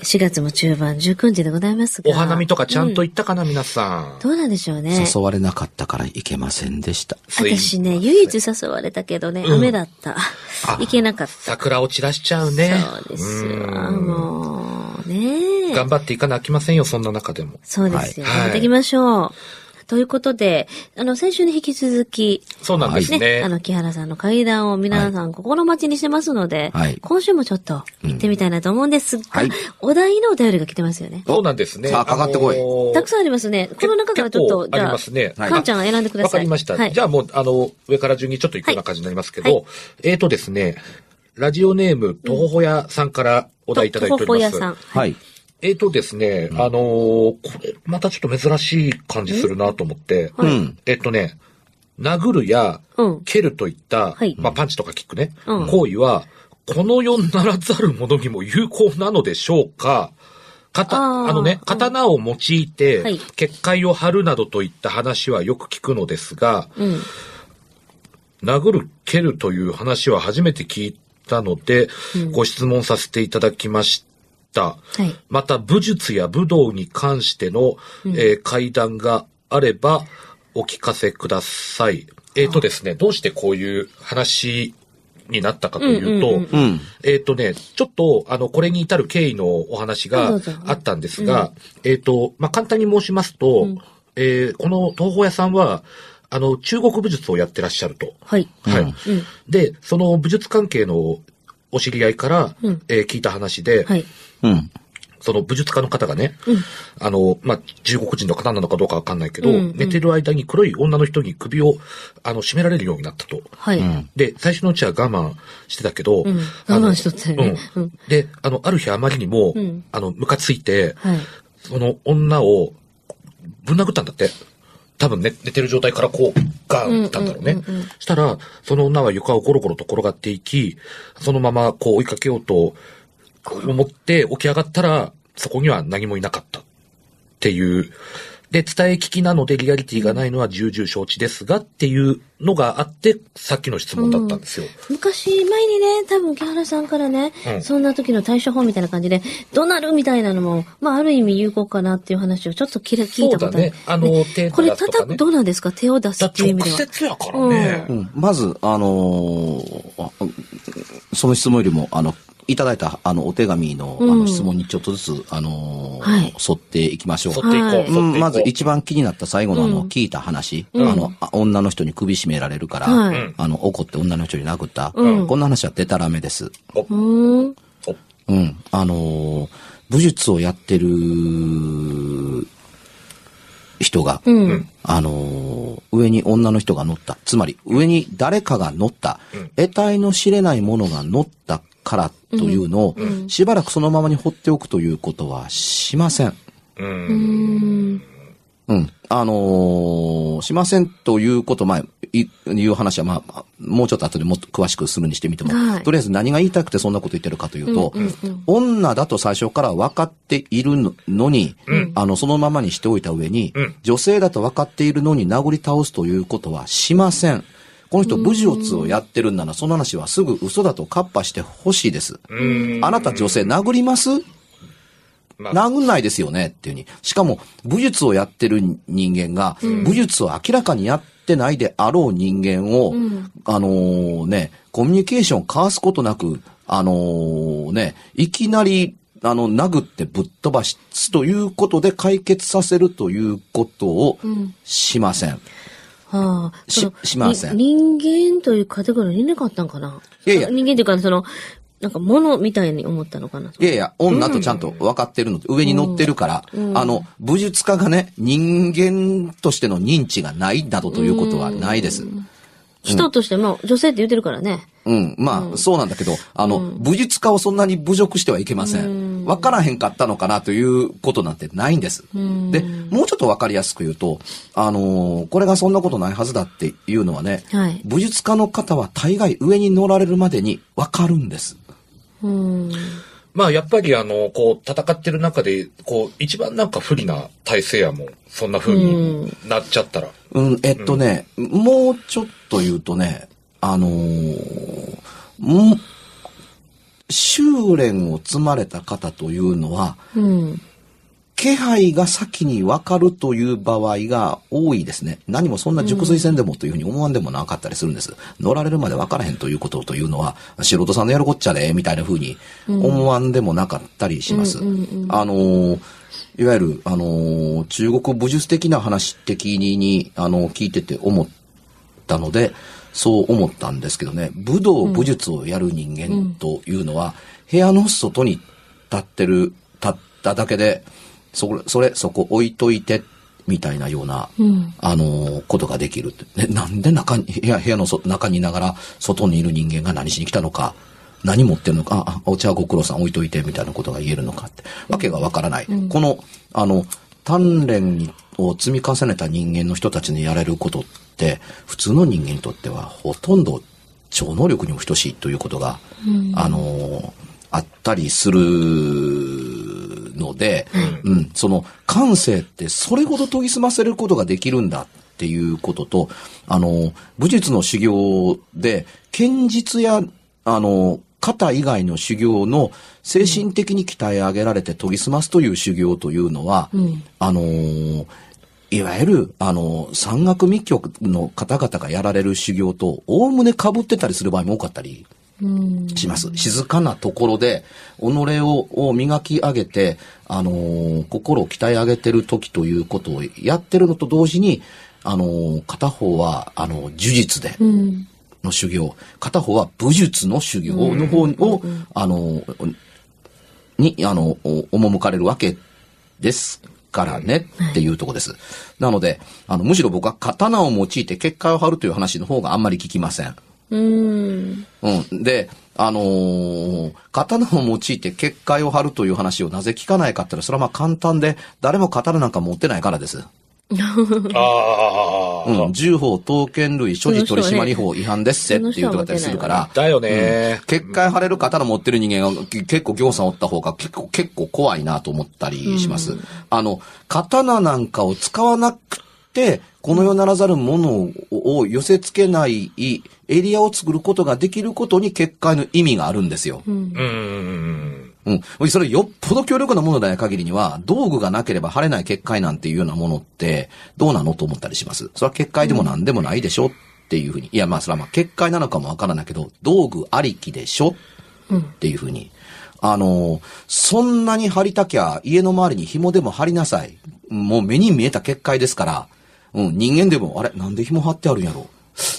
4月も中盤19日でございますが。お花見とかちゃんとう行ったかな、皆さん。どうなんでしょうね。誘われなかったから行けませんでした。私ね、唯一誘われたけどね、うん雨だった。行けなかった。桜を散らしちゃうね。そうですよ。うんもうね。頑張っていかなきませんよ、そんな中でも。そうですよ。はいやっていきましょう。ということで、あの、先週に引き続き、そうなんですね、ね。あの、木原さんの会談を皆さん心待ちにしてますので、はい今週もちょっと行ってみたいなと思うんですが、はいお題のお便りが来てますよね。そうなんですね。さあかかってこいのーたくさんありますね。この中からちょっと、結構ありますねじゃあ、かんちゃんが選んでください。わかりました。はい。じゃあもう、あの、上から順にちょっと行くような感じになりますけど、はいえーとですね、ラジオネーム、とほほやさんからお題いただいております。とほほやさん。はい。えーとですね、あのーこれ、またちょっと珍しい感じするなと思って、うん。えっとね、殴るやうん、蹴るといった、はい。まあパンチとかキックね、うん。行為は、この世ならざる者にも有効なのでしょうか？刀、あのね、刀を用いてはい、結界を張るなどといった話はよく聞くのですが、うん。殴る、蹴るという話は初めて聞いたので、ご質問させていただきました。はい。また、武術や武道に関しての、えー会談があれば、お聞かせください。えっ、とですね、どうしてこういう話になったかというと、うんうんうん。えっ、とね、ちょっと、あの、これに至る経緯のお話があったんですが、えっ、と、まあ、簡単に申しますと、えーこの東宝屋さんは、あの、中国武術をやってらっしゃると。はい。はい。うん。で、その武術関係のお知り合いから、うんえー聞いた話で、はい。うん。その武術家の方がね、あの、まあ、中国人の方なのかどうかわかんないけど、うんうん寝てる間に黒い女の人に首を、あの、絞められるようになったと。はい。うんで、最初のうちは我慢してたけど、うんあの我慢しとったよねうんうんで、あの、ある日あまりにも、うんあの、ムカついて、はい。その女をぶん殴ったんだって。多分ね、寝てる状態からこう、ガーンったんだろうね。したら、その女は床をゴロゴロと転がっていき、そのままこう追いかけようと思って起き上がったら、そこには何もいなかった。っていう。で、伝え聞きなのでリアリティがないのは重々承知ですがっていうのがあって、さっきの質問だったんですよ。昔、前にね、多分木原さんからね、うんそんな時の対処法みたいな感じで、どうなるみたいなのも、まあ、ある意味有効かなっていう話をちょっと聞い聞いたことある。そうだねあの手これ出すとかね叩く、どうなんですか？手を出すだっていう意直味では。接やからね。うん。まず、あのーあその質問よりも、あの、いただいた、あの、お手紙の、あうんの、質問にちょっとずつ、あのーはい沿っていきましょう。まず一番気になった最後のあの、うん聞いた話、うんあの、あ女の人に首絞められるから、はいあの、怒って女の人に殴った。うんこんな話はデタラメです。うーん。おうん。あのー武術をやってる人が、うん。あのー上に女の人が乗った。つまり、上に誰かが乗った。得体の知れないものが乗ったからというのを、しばらくそのままに放っておくということはしません。うんうーん。うん。あのーしませんということ、まあ、いいう話は、まあ、もうちょっと後でもっと詳しくするにしてみても、はいとりあえず何が言いたくてそんなこと言ってるかというと、うんうんうん女だと最初から分かっているのに、あの、そのままにしておいた上に、うん女性だと分かっているのに殴り倒すということはしません。この人、武術をやってるんなら、その話はすぐ嘘だとカッパしてほしいです。うんあなた女性殴ります？まあ殴んないですよねっていうふうに。しかも、武術をやってる人間が、武術を明らかにやってないであろう人間を、あのーね、コミュニケーションを交わすことなく、あのーね、いきなり、あの、殴ってぶっ飛ばすということで解決させるということをしません。はあ。ししません。に人間というカテゴリーにいなかったんかな？いやいや。人間というか、その、なんか物みたいに思ったのかな？いやいや、女とちゃんと分かってるので、上に乗ってるから、あの、武術家がね、人間としての認知がないなどということはないです。人としても、女性って言ってるからね。うん、まあ、そうなんだけど、あの、武術家をそんなに侮辱してはいけません。分からへんかったのかなということなんてないんです。で、もうちょっと分かりやすく言うと、あのーこれがそんなことないはずだっていうのはね、はい武術家の方は大概上に乗られるまでに分かるんです。うん。まあやっぱりあの、こう、戦ってる中で、こう、一番なんか不利な体勢やもん。そんな風になっちゃったら。うん、えっとね、もうちょっと言うとね、あのーん修練を積まれた方というのは、うん。気配が先に分かるという場合が多いですね。何もそんな熟睡戦でもというふうに思わんでもなかったりするんです。乗られるまで分からへんということというのは、素人さんのやるこっちゃで、みたいなふうに思わんでもなかったりします。あのーいわゆる、あのー中国武術的な話的に、あの聞いてて思ったので、そう思ったんですけどね、武道、武術をやる人間というのは、部屋の外に立ってる、立っただけで、それ、それ、そこ置いといて、みたいなような、あのーことができるって。ね、なんで中に、部屋、部屋のそ中にいながら、外にいる人間が何しに来たのか、何持ってるのか、あ、あお茶はご苦労さん置いといて、みたいなことが言えるのかって、わけがわからない。この、あの、鍛錬にを積み重ねた人間の人たちにやれることって、普通の人間にとってはほとんど超能力にも等しいということが、あの、あったりするので、うん、その感性ってそれほど研ぎ澄ませることができるんだっていうことと、あの、武術の修行で、剣術や、あの、型以外の修行の精神的に鍛え上げられて研ぎ澄ますという修行というのは、あのーいわゆる、あの、山岳密教の方々がやられる修行と、おおむね被ってたりする場合も多かったりします。静かなところで、己をを磨き上げて、あのー心を鍛え上げてる時ということをやってるのと同時に、あのー片方は、あの、呪術で、の修行、片方は武術の修行の方を、あの、に、あの、お赴かれるわけですからねっていうところです。なので、あの、むしろ僕は刀を用いて結界を張るという話の方があんまり聞きません。うん。うん。で、あのー刀を用いて結界を張るという話をなぜ聞かないかって言ったら、それはまあ簡単で、誰も刀なんか持ってないからです。ああ、うん。銃法、刀剣類、所持取締法違反ですせっていうとかったりするから、だよね。結界張れる刀持ってる人間がけ結構行さんおった方が結構、結構怖いなと思ったりします。あの、刀なんかを使わなくて、この世ならざるものを寄せ付けないエリアを作ることができることに結界の意味があるんですよ。うん。うん。うん。それよっぽど強力なものでない限りには、道具がなければ晴れない結界なんていうようなものって、どうなのと思ったりします？それは結界でも何でもないでしょっていうふうに。いや、まあ、それはまあ、結界なのかもわからないけど、道具ありきでしょっていうふうに。あの、そんなに張りたきゃ、家の周りに紐でも張りなさい。もう目に見えた結界ですから、うん、人間でも、あれ、なんで紐張ってあるんやろ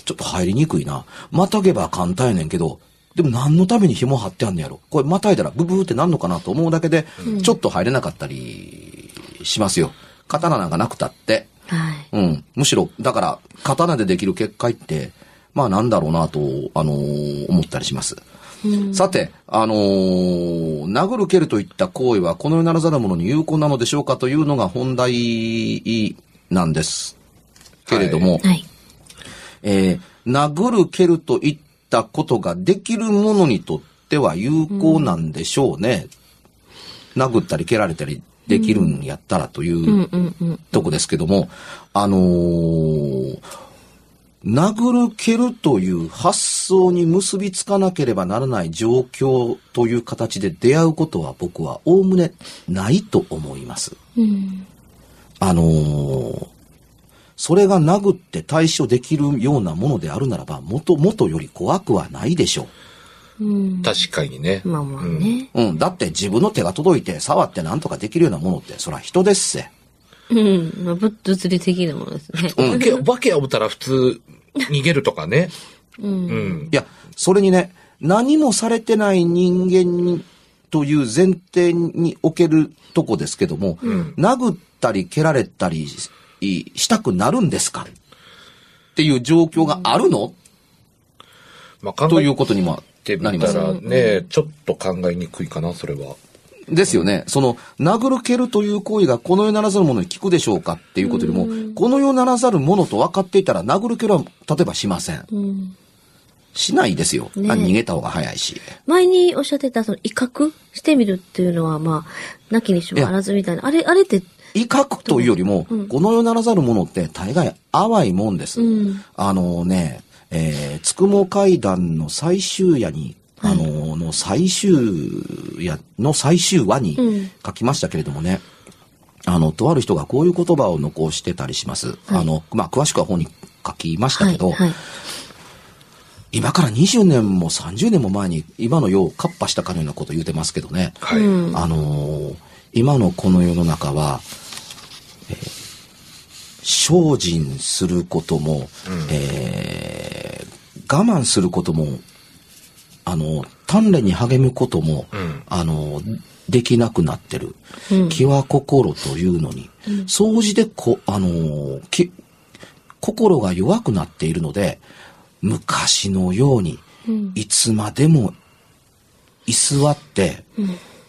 ちょっと入りにくいな。またげば簡単やねんけど、でも何のために紐張ってあんねやろこれまたいだらブブーってなんのかなと思うだけで、ちょっと入れなかったりしますよ。刀なんかなくたって。はい。うん。むしろ、だから、刀でできる結界って、まあなんだろうなと、あのー思ったりします。さて、あのー殴る蹴るといった行為はこの世ならざる者に有効なのでしょうかというのが本題なんです。けれども、はい。えー殴る蹴るといったことができるものにとっては有効なんでしょうね。殴ったり蹴られたりできるんやったらといううんうんうん。とこですけども、あのー殴る蹴るという発想に結びつかなければならない状況という形で出会うことは僕はおおむねないと思います。うん。あのーそれが殴って対処できるようなものであるならば、元、元より怖くはないでしょうん。確かにね。まあまあね。う。うん。だって自分の手が届いて触って何とかできるようなものって、それは人ですせ。うん。まあ、物理的なものですね。うん。け化け思ったら普通、逃げるとかね。うん。うん。いや、それにね、何もされてない人間にという前提におけるとこですけども、殴ったり蹴られたりししたくなるんですか？っていう状況があるの、まあ考というえことにもてなります。ね、ちょっと考えにくいかな、それは。ですよね。その、殴る蹴るという行為がこの世ならざるものに効くでしょうか？っていうことよりも、この世ならざるものと分かっていたら殴る蹴るは例えばしません。うん。しないですよ。ねあ逃げた方が早いし。前におっしゃってた、その、威嚇してみるっていうのは、まあ、なきにしもあらずみたいな。あれ、あれって、威嚇というよりも、この世ならざるものって大概淡いもんです。うんあのね、えー、つくも階段の最終夜に、あの、の最終夜の最終話にうん書きましたけれどもね、あの、とある人がこういう言葉を残してたりします。あの、まあ、詳しくは本に書きましたはい、けど、はい。今から20年も30年も前に今の世をカッパしたかのようなこと言うてますけどね。はい。うん。あのー今のこの世の中は、えー精進することも、えー我慢することも、あの、鍛錬に励むことも、うん。あの、できなくなってる。うん。気は心というのに、総じてこ、あのーき、心が弱くなっているので、昔のように、いつまでも居座って、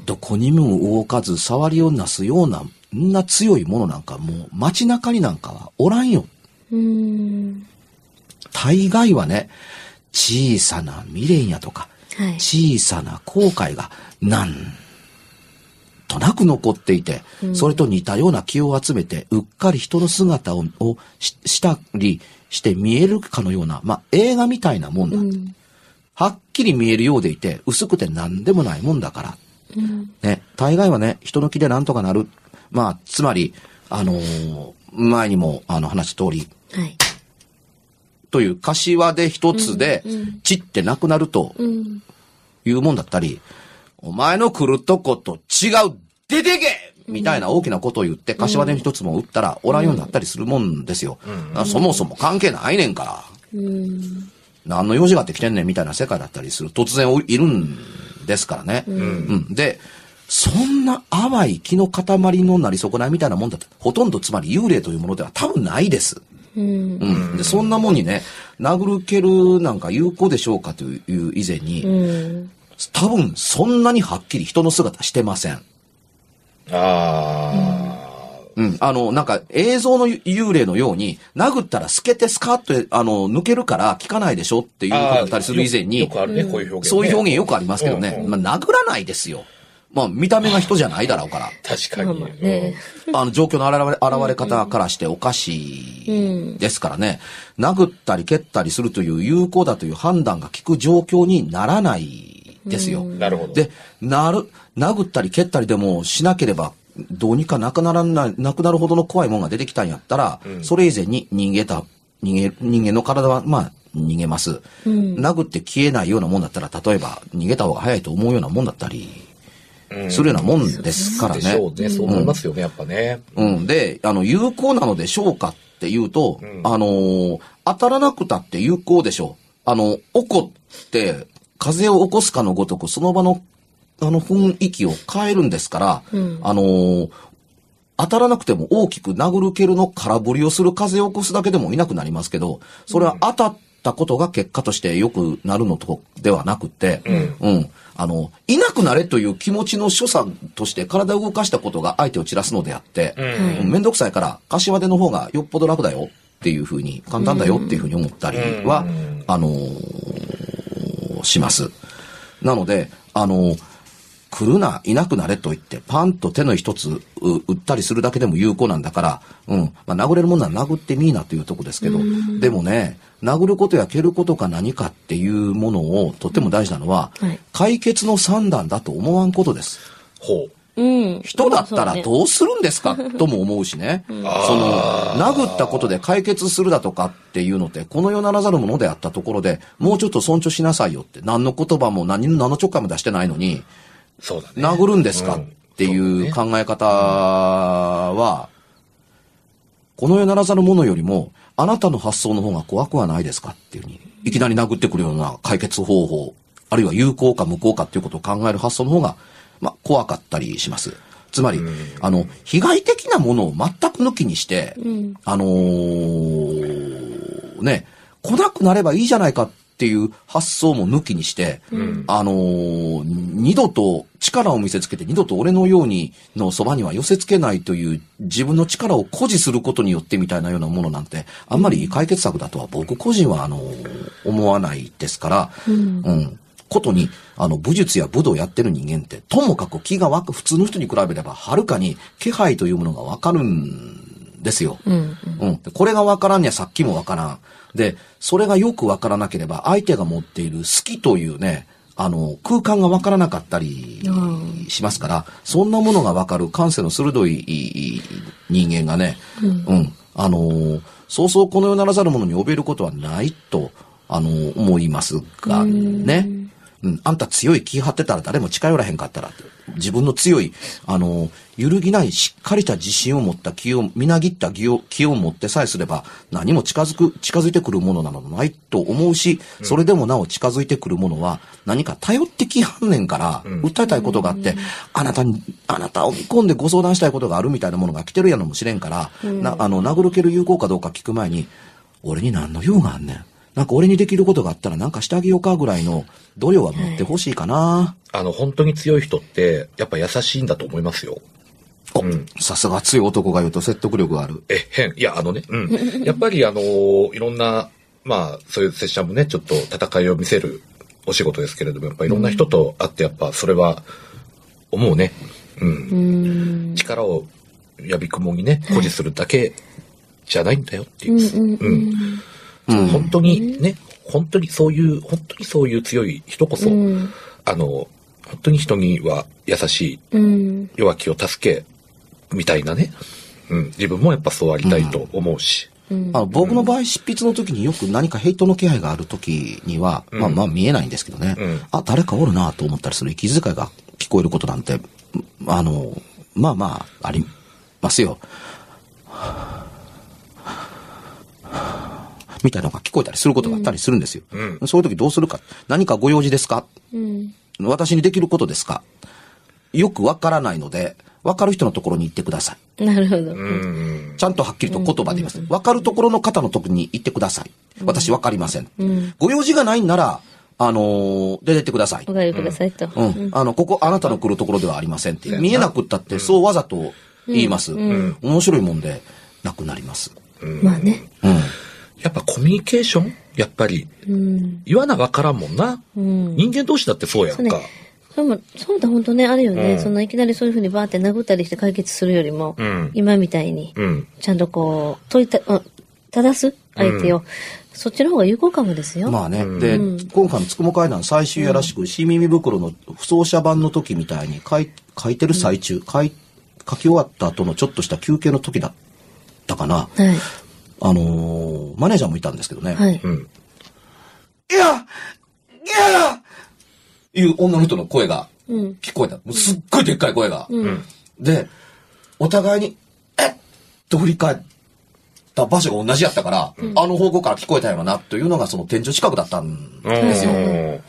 どこにも動かず触りをなすような、んな強いものなんかもう街中になんかはおらんよ。うん。大概はね、小さな未練やとか、はい。小さな後悔がなんとなく残っていて、それと似たような気を集めて、うっかり人の姿ををししたりして見えるかのような、まあ映画みたいなもんだ。うん。はっきり見えるようでいて、薄くて何でもないもんだから。うん。ね、大概はね、人の気でなんとかなる。まあ、つまり、あのー前にも、あの、話した通り、はい。という柏で一つでうんうん、散ってなくなるとうん。いうもんだったり、お前の来るとこと違う、出てけみたいな大きなことを言って、柏で一つも打ったら、おらんようになったりするもんですよ。あそもそも関係ないねんから。うん。何の用事があって来てんねんみたいな世界だったりする。突然いるんですからね。うんで、そんな淡い気の塊のなり損ないみたいなもんだって、ほとんどつまり幽霊というものでは多分ないです。うん。うん。で、そんなもんにね、殴る蹴るなんか有効でしょうかという以前に、うん。多分そんなにはっきり人の姿してません。あうん。あの、なんか映像の幽霊のように、殴ったら透けてスカッと、あの、抜けるから効かないでしょっていうあ。ことだったりする以前によよ、くあるね、こういう表現、ね。そういう表現よくありますけどね。うんうんまあ、殴らないですよ。まあ、見た目が人じゃないだろうから。確かに。まあまあね。あの、状況の現れ、現れ方からしておかしいですからね。殴ったり蹴ったりするという有効だという判断が効く状況にならないですよ。うんなるほど。で、なる、殴ったり蹴ったりでもしなければ、どうにかなくならない、なくなるほどの怖いもんが出てきたんやったら、それ以前に逃げた、逃げ、人間の体は、まあ、逃げます。殴って消えないようなもんだったら、例えば、逃げた方が早いと思うようなもんだったり、するようなもんですからね。でしょうね。そう思いますよね、やっぱね。うん。で、あの、有効なのでしょうかっていうと、あのー当たらなくたって有効でしょう。あの、怒って、風を起こすかのごとく、その場の、あの、雰囲気を変えるんですから、あのー当たらなくても大きく殴る蹴るの空振りをする風を起こすだけでもいなくなりますけど、それは当たったことが結果として良くなるのとではなくて、うん。あの、いなくなれという気持ちの所作として体を動かしたことが相手を散らすのであって、うんめんどくさいから、柏手の方がよっぽど楽だよ。っていうふうに、簡単だよっていうふうに思ったりは、あのーします。なので、あのー来るな、いなくなれと言って、パンと手の一つう打ったりするだけでも有効なんだから、うん。まあ、殴れるもんなら殴ってみーなというとこですけど、でもね、殴ることや蹴ることか何かっていうものをとっても大事なのは、はい解決の算段だと思わんことです。ほう。うん。人だったらどうするんですか？とも思うしね。その、殴ったことで解決するだとかっていうのって、この世ならざるものであったところで、もうちょっと尊重しなさいよって、何の言葉も何の、何のちょっかいも出してないのに、そうだね。殴るんですか？うん。っていう考え方は、この世ならざるものよりも、あなたの発想の方が怖くはないですか？っていうふうに、いきなり殴ってくるような解決方法、あるいは有効か無効かっていうことを考える発想の方が、まあ、怖かったりします。つまり、あの、被害的なものを全く抜きにして、あのーね、来なくなればいいじゃないかっていう発想も抜きにして、あのー二度と力を見せつけて二度と俺のようにのそばには寄せ付けないという自分の力を誇示することによってみたいなようなものなんて、あんまり解決策だとは僕個人はあのー思わないですから、うん。ことに、あの、武術や武道をやってる人間って、ともかく気が湧く、普通の人に比べれば、はるかに気配というものがわかるんですよ。うん。うん。でこれがわからんにはさっきもわからん。で、それがよくわからなければ、相手が持っている好きというね、あの、空間がわからなかったりしますから、そんなものがわかる感性の鋭い人間がね、うん、あの、そうそうこの世ならざるものに怯えることはないと、あの、思いますが、ね。うん、あんた強い気張ってたら誰も近寄らへんかったら自分の強い、あの、揺るぎないしっかりした自信を持った気を、みなぎった気を、気を持ってさえすれば、何も近づく、近づいてくるものなどないと思うし、それでもなお近づいてくるものは、何か頼ってきはんねんから、訴えたいことがあって、あなたに、あなたを見込んでご相談したいことがあるみたいなものが来てるやのもしれんから、な、あの、殴る蹴る有効かどうか聞く前に、俺に何の用があんねん。なんか俺にできることがあったらなんかしてあげようかぐらいの度量は持ってほしいかな。あの、本当に強い人って、やっぱ優しいんだと思いますよ。おうんさすが強い男が言うと説得力がある。え、変。いや、あのね、うん。やっぱりあのいろんな、まあ、そういう拙者もね、ちょっと戦いを見せるお仕事ですけれども、やっぱいろんな人と会って、やっぱそれは、思うね。うん。うん。力をやびくもにね、誇示するだけじゃないんだよっていう。うん。うん。本当にね、本当にそういう、本当にそういう強い人こそ、うんあの、本当に人には優しい、うん。弱きを助け、みたいなね。うん。自分もやっぱそうありたいと思うし。あの僕の場合、執筆の時によく何かヘイトの気配がある時には、まあまあ見えないんですけどね、うんあ、誰かおるなと思ったりする息遣いが聞こえることなんて、あの、まあまあ、ありますよ。みたいなのが聞こえたりすることがあったりするんですよ。うんそういう時どうするか。何かご用事ですか？うん。私にできることですか？よくわからないので、わかる人のところに行ってください。なるほど。うん。ちゃんとはっきりと言葉で言います。わかるところの方のところに行ってください。私わかりません。ご用事がないんなら、あのー出てってくださいお。帰りくださいと。うん。あの、ここあなたの来るところではありませんって。見えなくったって、そうわざと言います。面白いもんで、なくなります。まあね。うん。やっぱコミュニケーション？やっぱり、うん。言わなわからんもんな。うん。人間同士だってそうやんか。そうもそうだ、本当ね、あるよね。うんそのいきなりそういうふうにバーって殴ったりして解決するよりも、うん今みたいに、うん。ちゃんとこう、問いた、うん正す？相手を、そっちの方が有効かもですよ。まあね。で、今回のつくも会談最終やらしく、新耳袋の不走者版の時みたいに書い書いてる最中、書い書き終わった後のちょっとした休憩の時だったかな。はい。あのーマネージャーもいたんですけどね。はい。うん。いやいやいう女の人の声がうん。聞こえた。もうすっごいでっかい声が。うん。で、お互いに、えっ？と振り返った場所が同じやったから、あの方向から聞こえたやろな、というのがその天井近くだったんですよ。うん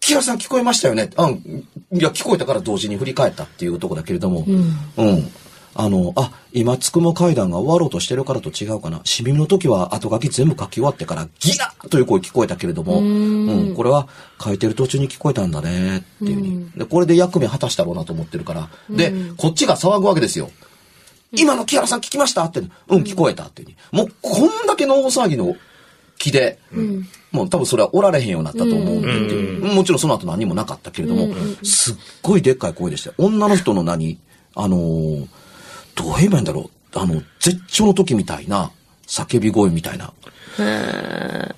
キラさん聞こえましたよね？うん。いや、聞こえたから同時に振り返ったっていうとこだけれども、うん。うん。あの、あ、今、つくも階段が終わろうとしてるからと違うかな。しみの時は後書き全部書き終わってからギラッという声聞こえたけれども、うん、これは書いてる途中に聞こえたんだね、っていうふうに。で、これで役目果たしたろうなと思ってるから。で、こっちが騒ぐわけですよ。今の木原さん聞きましたって、うん、聞こえたって。もうこんだけの大騒ぎの気で、もう多分それはおられへんようになったと思うんで、もちろんその後何もなかったけれども、すっごいでっかい声でしたよ。女の人の何、あのーどう言えばいいんだろう？あの、絶頂の時みたいな、叫び声みたいな。あ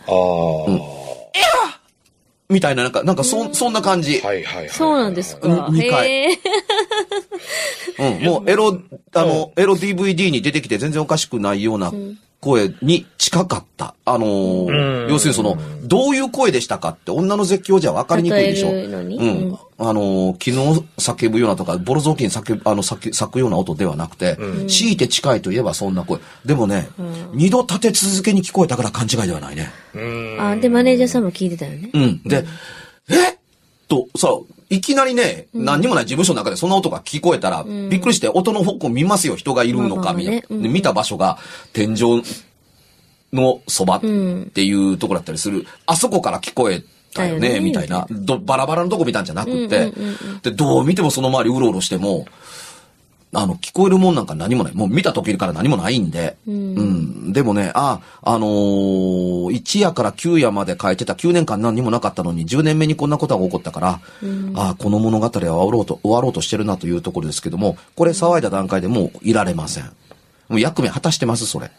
あ。みたいな、なんか、なんかそ、そんな感じ。はいはいはい。そうなんですか？うん二回へーうん、もうエロ、あの、エロ DVD に出てきて全然おかしくないような声に近かった。あのーうん要するにその、どういう声でしたかって女の絶叫じゃ分かりにくいでしょ。うんうん。あのー昨日叫ぶようなとか、ボロ雑巾叫ぶ、あの、叫咲くような音ではなくて、強いて近いといえばそんな声。でもね、二度立て続けに聞こえたから勘違いではないね。うん。あ、で、マネージャーさんも聞いてたよね。うん。で、え？と、さ、いきなりね、何にもない事務所の中でそんな音が聞こえたら、びっくりして音の方向見ますよ、人がいるのか、みたいなで見た場所が天井のそばっん。ていうところだったりする。あそこから聞こえたよね、みたいな。どバラバラのとこ見たんじゃなくって、で、どう見てもその周りうろうろしても、あの、聞こえるもんなんか何もない。もう見た時から何もないんで。うん。でもね、あ、あのー、1夜から9夜まで書いてた9年間何にもなかったのに、10年目にこんなことが起こったから、あこの物語は終わろうと、終わろうとしてるなというところですけども、これ騒いだ段階でもういられません。もう役目果たしてます、それ。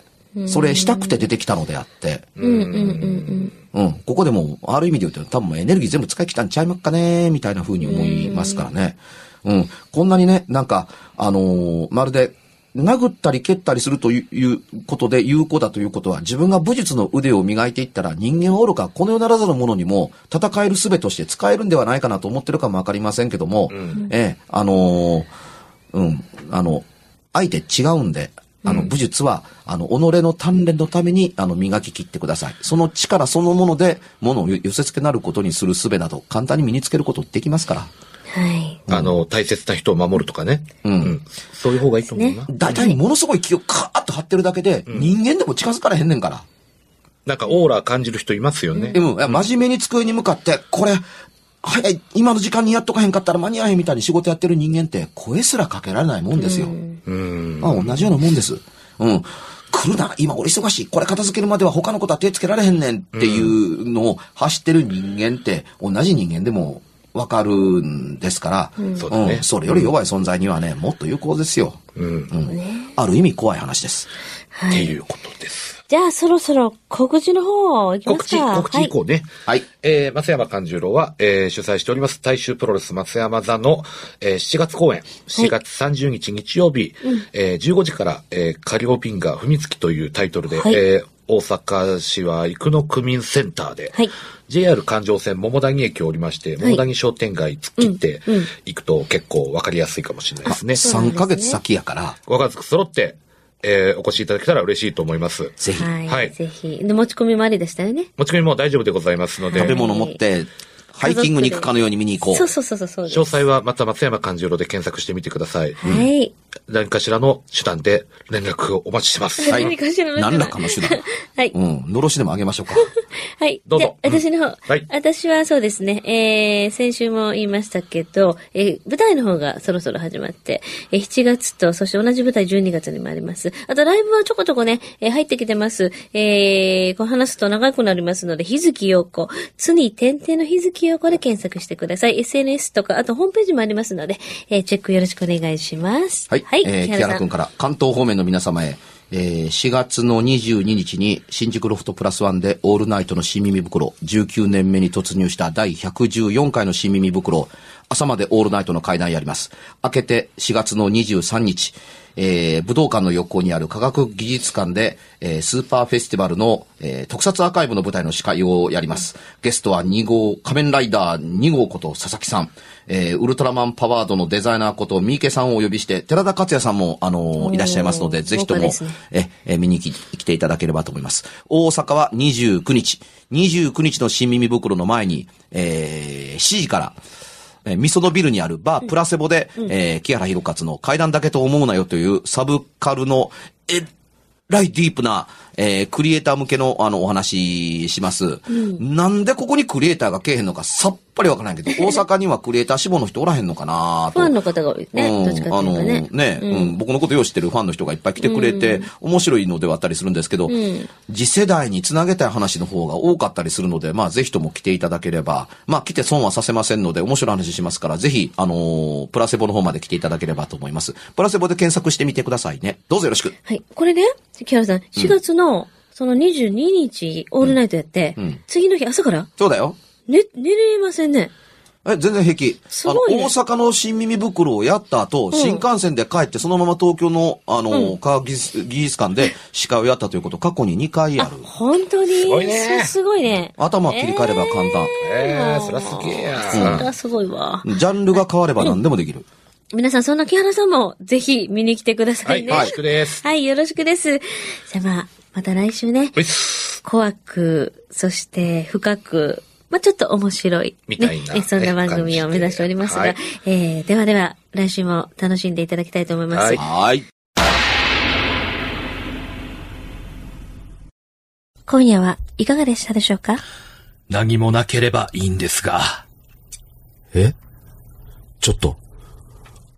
それしたくて出てきたのであって。うんうんうんうん。ここでも、ある意味で言うと、多分エネルギー全部使い切ったんちゃいまっかねみたいな風に思いますからね。うん。こんなにね、なんか、あのーまるで、殴ったり蹴ったりするということで有効だということは、自分が武術の腕を磨いていったら、人間はおろか、この世ならざる者にも、戦える術として使えるんではないかなと思ってるかもわかりませんけども、ええ、あのーうん、あの、相手違うんで、あの、武術は、あの、己の鍛錬のために、あの、磨き切ってください。その力そのもので、ものを寄せ付けなることにする術など、簡単に身につけることできますから。はい。あの、大切な人を守るとかね。うんそういう方がいいと思うな。大体にものすごい気をカーッと張ってるだけで、人間でも近づかれへんねんから。なんかオーラ感じる人いますよねで。も、いや真面目に机に向かって、これ、早い、今の時間にやっとかへんかったら間に合わへんみたいに仕事やってる人間って、声すらかけられないもんですよ。うん。まあ、同じようなもんです。うん。来るな、今俺忙しい。これ片付けるまでは他のことは手つけられへんねんっていうのを走ってる人間って、同じ人間でもわかるんですから、そうだねそれより弱い存在にはね、もっと有効ですよ。うん。うん。ある意味怖い話です。はい。っていうことです。じゃあ、そろそろ告知の方、いきま告知、すか。告知いこうね。はい。えー、松山勘十郎は、えー、主催しております、大衆プロレス松山座の、えー、7月公演、7月30日日曜日、えー、15時から、えー、カリオピンガ踏みつきというタイトルで、はいえー、大阪市は生野区民センターで、はい JR 環状線桃谷駅を降りまして、桃谷商店街突っ切ってうんうん行くと結構わかりやすいかもしれないですね。3ヶ月先やから、ご家族揃って、えー、お越しいただけたら嬉しいと思います。ぜひ、はい。はいぜひ。で、持ち込みもありでしたよね。持ち込みも大丈夫でございますので、食べ物持って、ハイキングに行くかのように見に行こう。そうそうそうそう。詳細はまた松山勘十郎で検索してみてください。はい。何かしらの手段で連絡をお待ちしてます。はい何かしらの手段何らかの手段。はい。うん。のろしでもあげましょうか。はい。どうぞじゃあ私の方、はい私はそうですね、えー、先週も言いましたけど、えー、舞台の方がそろそろ始まって、えー、7月と、そして同じ舞台12月にもあります。あとライブはちょこちょこね、えー、入ってきてます。えー、こう話すと長くなりますので、日月陽子、つに点々の日月陽子で検索してください。SNS とか、あとホームページもありますので、えー、チェックよろしくお願いします。はい。えー、木原くんから関東方面の皆様へ、えー、4月の22日に新宿ロフトプラスワンでオールナイトの新耳袋、19年目に突入した第114回の新耳袋、朝までオールナイトの会談やります。明けて4月の23日、えー、武道館の横にある科学技術館で、えー、スーパーフェスティバルの、えー、特撮アーカイブの舞台の司会をやります。ゲストは2号、仮面ライダー2号こと佐々木さん、えー、ウルトラマンパワードのデザイナーこと三池さんをお呼びして、寺田克也さんも、あのーいらっしゃいますので、ぜひとも、ねえ、え、見に来来ていただければと思います。大阪は29日。29日の新耳袋の前に、えー、7時から、えー、ミソノビルにあるバープラセボで、えー、木原博勝の階段だけと思うなよというサブカルの、えらいディープな、えー、クリエイター向けの、あの、お話しします。なんでここにクリエイターがけえへんのかさっぱりわからないけど、大阪にはクリエイター志望の人おらへんのかなとファンの方が多いね。うんどっちかっていうとね。あのね、うん僕のことよう知ってるファンの人がいっぱい来てくれて、面白いのではあったりするんですけど、次世代につなげたい話の方が多かったりするので、まあぜひとも来ていただければ、まあ来て損はさせませんので、面白い話しますから、ぜひ、あのープラセボの方まで来ていただければと思います。プラセボで検索してみてくださいね。どうぞよろしく。はい。これね、木原さん、4月の、その22日、オールナイトやって、ん次の日朝から、そうだよ。ね、寝れませんね。え、全然平気。すごいねあの、大阪の新耳袋をやった後、新幹線で帰ってそのまま東京の、あの、科学技術技術館で司会をやったということ、過去に2回ある。本当に？すごいねすごいね。頭切り替えれば簡単。ええそりゃすげえや。それはすごいわ。ジャンルが変われば何でもできる。皆さん、そんな木原さんも、ぜひ見に来てくださはいい、ね。よろしくです。はい、よろしくです。じゃあまあ、また来週ねういっ、す怖く、そして深く、まあちょっと面白い、みたいなね、えそんな番組を目指しておりますが、はいえー、ではでは、来週も楽しんでいただきたいと思います。はいはい。今夜はいかがでしたでしょうか？何もなければいいんですが。え？ちょっと、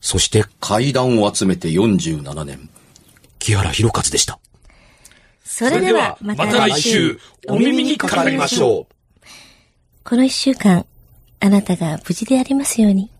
そして、階段を集めて47年。木原博一でした。それではまた来週、お耳にかかりましょう。この一週間、あなたが無事でありますように。